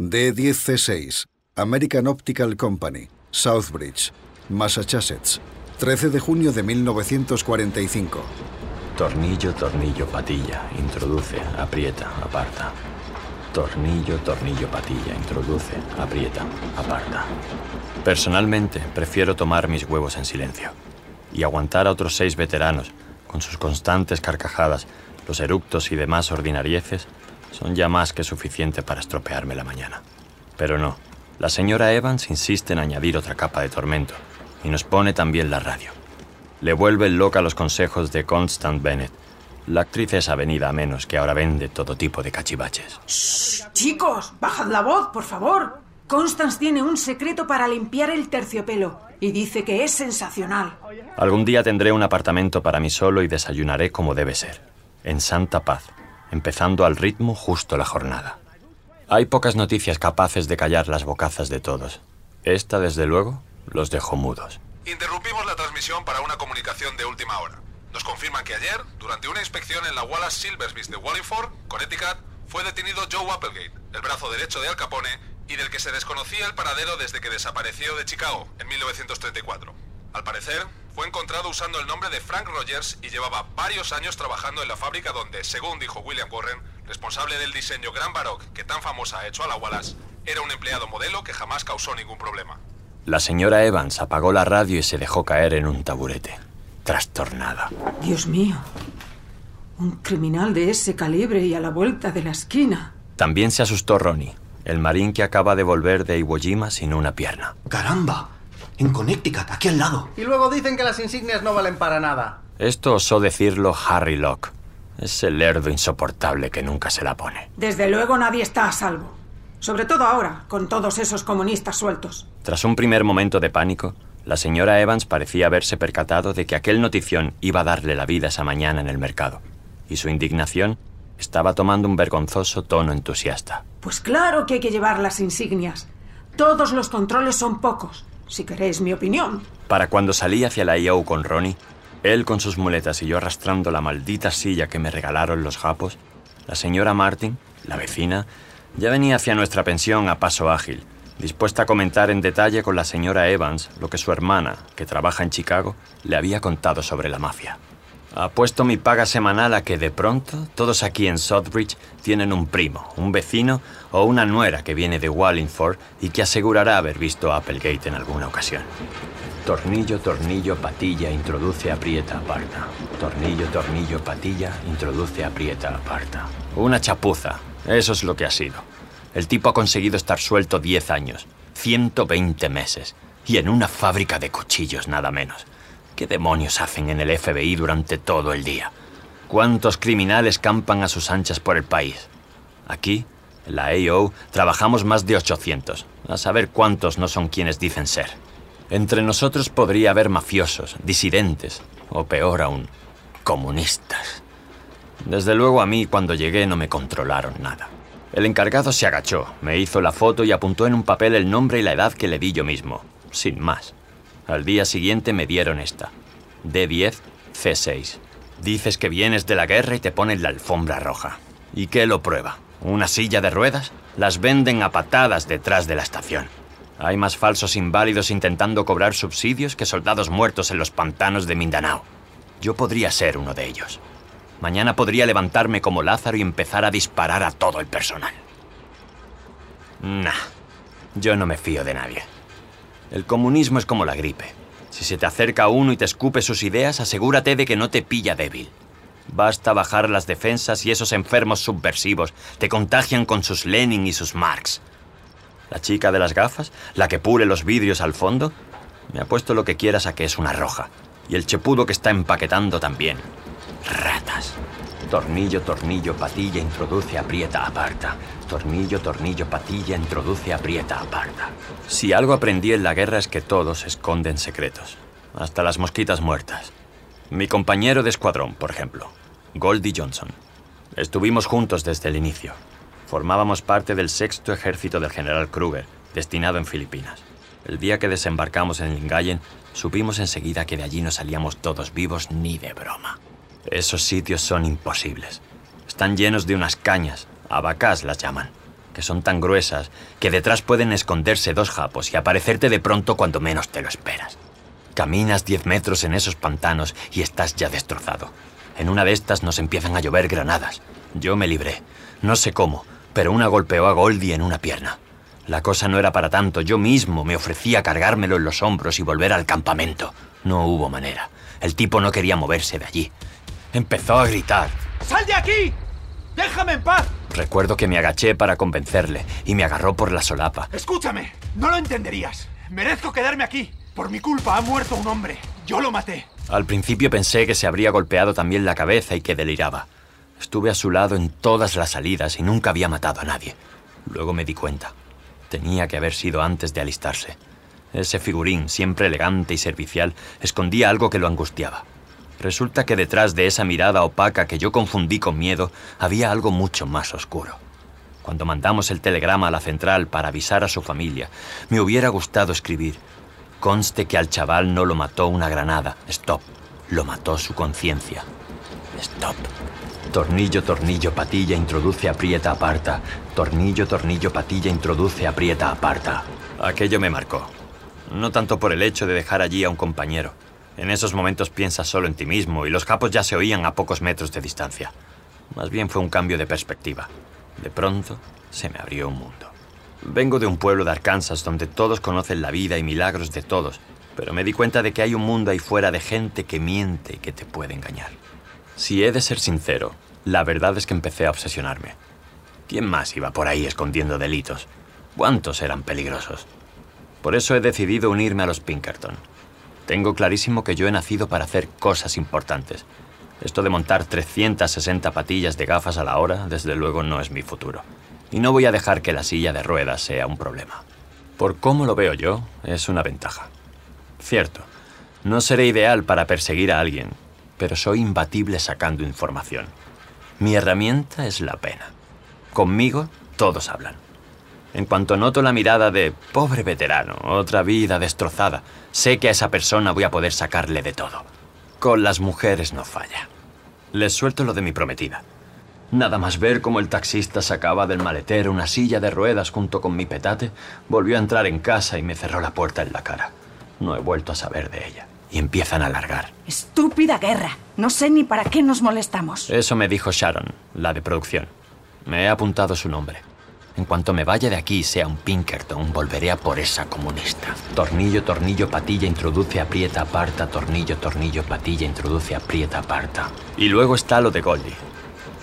D10C6, American Optical Company, Southbridge, Massachusetts, 13 de junio de 1945. Tornillo, tornillo, patilla. Introduce, aprieta, aparta. Tornillo, tornillo, patilla. Introduce, aprieta, aparta. Personalmente, prefiero tomar mis huevos en silencio y aguantar a otros seis veteranos con sus constantes carcajadas, los eructos y demás ordinarieces son ya más que suficiente para estropearme la mañana. Pero no, la señora Evans insiste en añadir otra capa de tormento y nos pone también la radio. Le vuelve loca los consejos de Constant Bennett. La actriz es avenida a menos que ahora vende todo tipo de cachivaches. Shh, chicos, bajad la voz, por favor. Constance tiene un secreto para limpiar el terciopelo y dice que es sensacional. Algún día tendré un apartamento para mí solo y desayunaré como debe ser, en santa paz, empezando al ritmo justo la jornada. Hay pocas noticias capaces de callar las bocazas de todos. Esta, desde luego, los dejó mudos. Interrumpimos la transmisión para una comunicación de última hora. Nos confirman que ayer, durante una inspección en la Wallace Silversmith de Wallingford, Connecticut, fue detenido Joe Applegate, el brazo derecho de Al Capone y del que se desconocía el paradero desde que desapareció de Chicago en 1934. Al parecer, fue encontrado usando el nombre de Frank Rogers y llevaba varios años trabajando en la fábrica donde, según dijo William Warren, responsable del diseño Gran Baroque que tan famosa ha hecho a la Wallace, era un empleado modelo que jamás causó ningún problema. La señora Evans apagó la radio y se dejó caer en un taburete, trastornada. Dios mío. Un criminal de ese calibre y a la vuelta de la esquina. También se asustó Ronnie, el marín que acaba de volver de Iwo Jima sin una pierna. ¡Caramba! En Connecticut, aquí al lado. Y luego dicen que las insignias no valen para nada. Esto osó decirlo Harry Locke. Ese lerdo insoportable que nunca se la pone. Desde luego nadie está a salvo. Sobre todo ahora, con todos esos comunistas sueltos. Tras un primer momento de pánico, la señora Evans parecía haberse percatado de que aquel notición iba a darle la vida esa mañana en el mercado. Y su indignación estaba tomando un vergonzoso tono entusiasta. Pues claro que hay que llevar las insignias. Todos los controles son pocos, si queréis mi opinión. Para cuando salí hacia la IO con Ronnie, él con sus muletas y yo arrastrando la maldita silla que me regalaron los japos, la señora Martin, la vecina, ya venía hacia nuestra pensión a paso ágil, dispuesta a comentar en detalle con la señora Evans lo que su hermana, que trabaja en Chicago, le había contado sobre la mafia. Apuesto mi paga semanal a que de pronto todos aquí en Southbridge tienen un primo, un vecino o una nuera que viene de Wallingford y que asegurará haber visto a Applegate en alguna ocasión. Tornillo, tornillo, patilla, introduce, aprieta, aparta. Tornillo, tornillo, patilla, introduce, aprieta, aparta. Una chapuza, eso es lo que ha sido. El tipo ha conseguido estar suelto 10 años, 120 meses, y en una fábrica de cuchillos nada menos. ¿Qué demonios hacen en el FBI durante todo el día? ¿Cuántos criminales campan a sus anchas por el país? Aquí, en la AO, trabajamos más de 800, a saber cuántos no son quienes dicen ser. Entre nosotros podría haber mafiosos, disidentes, o peor aún, comunistas. Desde luego a mí cuando llegué no me controlaron nada. El encargado se agachó, me hizo la foto y apuntó en un papel el nombre y la edad que le di yo mismo, sin más. Al día siguiente me dieron esta. D10, C6. Dices que vienes de la guerra y te ponen la alfombra roja. ¿Y qué lo prueba? ¿Una silla de ruedas? Las venden a patadas detrás de la estación. Hay más falsos inválidos intentando cobrar subsidios que soldados muertos en los pantanos de Mindanao. Yo podría ser uno de ellos. Mañana podría levantarme como Lázaro y empezar a disparar a todo el personal. Nah, yo no me fío de nadie. El comunismo es como la gripe. Si se te acerca uno y te escupe sus ideas, asegúrate de que no te pilla débil. Basta bajar las defensas y esos enfermos subversivos te contagian con sus Lenin y sus Marx. La chica de las gafas, la que pule los vidrios al fondo, me apuesto lo que quieras a que es una roja. Y el chepudo que está empaquetando también. Ratas. Tornillo, tornillo, patilla, introduce, aprieta, aparta. Tornillo, tornillo, patilla, introduce, aprieta, aparta. Si algo aprendí en la guerra es que todos esconden secretos. Hasta las mosquitas muertas. Mi compañero de escuadrón, por ejemplo, Goldie Johnson. Estuvimos juntos desde el inicio. Formábamos parte del sexto ejército del general Kruger, destinado en Filipinas. El día que desembarcamos en Lingayen, supimos enseguida que de allí no salíamos todos vivos ni de broma. Esos sitios son imposibles. Están llenos de unas cañas, abacás las llaman. que son tan gruesas que detrás pueden esconderse dos japos y aparecerte de pronto cuando menos te lo esperas. Caminas 10 metros en esos pantanos y estás ya destrozado. En una de estas nos empiezan a llover granadas. Yo me libré. No sé cómo, pero una golpeó a Goldie en una pierna. La cosa no era para tanto. Yo mismo me ofrecía cargármelo en los hombros y volver al campamento. No hubo manera. El tipo no quería moverse de allí. Empezó a gritar. ¡Sal de aquí! ¡Déjame en paz! Recuerdo que me agaché para convencerle y me agarró por la solapa. Escúchame, no lo entenderías. Merezco quedarme aquí. Por mi culpa ha muerto un hombre. Yo lo maté. Al principio pensé que se habría golpeado también la cabeza y que deliraba. Estuve a su lado en todas las salidas y nunca había matado a nadie. Luego me di cuenta. Tenía que haber sido antes de alistarse. Ese figurín, siempre elegante y servicial, escondía algo que lo angustiaba. Resulta que detrás de esa mirada opaca que yo confundí con miedo, había algo mucho más oscuro. Cuando mandamos el telegrama a la central para avisar a su familia, me hubiera gustado escribir, Conste que al chaval no lo mató una granada. Stop. Lo mató su conciencia. Stop. Tornillo, tornillo, patilla, introduce, aprieta, aparta. Tornillo, tornillo, patilla, introduce, aprieta, aparta. Aquello me marcó. No tanto por el hecho de dejar allí a un compañero. En esos momentos piensas solo en ti mismo y los capos ya se oían a pocos metros de distancia. Más bien fue un cambio de perspectiva. De pronto se me abrió un mundo. Vengo de un pueblo de Arkansas donde todos conocen la vida y milagros de todos, pero me di cuenta de que hay un mundo ahí fuera de gente que miente y que te puede engañar. Si he de ser sincero, la verdad es que empecé a obsesionarme. ¿Quién más iba por ahí escondiendo delitos? ¿Cuántos eran peligrosos? Por eso he decidido unirme a los Pinkerton. Tengo clarísimo que yo he nacido para hacer cosas importantes. Esto de montar 360 patillas de gafas a la hora, desde luego, no es mi futuro y no voy a dejar que la silla de ruedas sea un problema. Por cómo lo veo yo, es una ventaja. Cierto, no seré ideal para perseguir a alguien, pero soy imbatible sacando información. Mi herramienta es la pena. Conmigo todos hablan. En cuanto noto la mirada de pobre veterano, otra vida destrozada, sé que a esa persona voy a poder sacarle de todo. Con las mujeres no falla. Les suelto lo de mi prometida. Nada más ver cómo el taxista sacaba del maletero una silla de ruedas junto con mi petate, volvió a entrar en casa y me cerró la puerta en la cara. No he vuelto a saber de ella. Y empiezan a largar. Estúpida guerra. No sé ni para qué nos molestamos. Eso me dijo Sharon, la de producción. Me he apuntado su nombre. En cuanto me vaya de aquí sea un Pinkerton, volveré a por esa comunista. Tornillo, tornillo, patilla, introduce, aprieta, aparta. Tornillo, tornillo, patilla, introduce, aprieta, aparta. Y luego está lo de Goldie.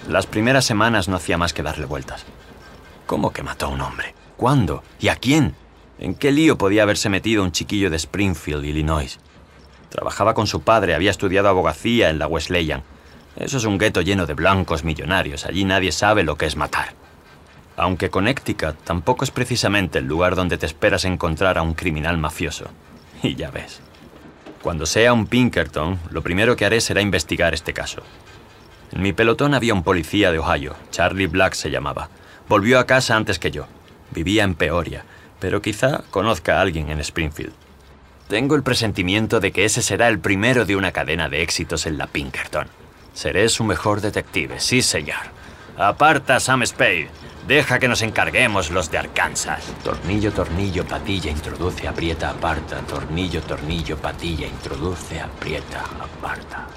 Las primeras semanas no hacía más que darle vueltas. ¿Cómo que mató a un hombre? ¿Cuándo? ¿Y a quién? ¿En qué lío podía haberse metido un chiquillo de Springfield, Illinois? Trabajaba con su padre, había estudiado abogacía en la Wesleyan. Eso es un gueto lleno de blancos millonarios. Allí nadie sabe lo que es matar. Aunque Connecticut tampoco es precisamente el lugar donde te esperas encontrar a un criminal mafioso. Y ya ves. Cuando sea un Pinkerton, lo primero que haré será investigar este caso. En mi pelotón había un policía de Ohio, Charlie Black se llamaba. Volvió a casa antes que yo. Vivía en Peoria, pero quizá conozca a alguien en Springfield. Tengo el presentimiento de que ese será el primero de una cadena de éxitos en la Pinkerton. Seré su mejor detective, sí señor. Aparta, Sam Spade. Deja que nos encarguemos los de Arkansas. Tornillo, tornillo, patilla, introduce, aprieta, aparta. Tornillo, tornillo, patilla, introduce, aprieta, aparta.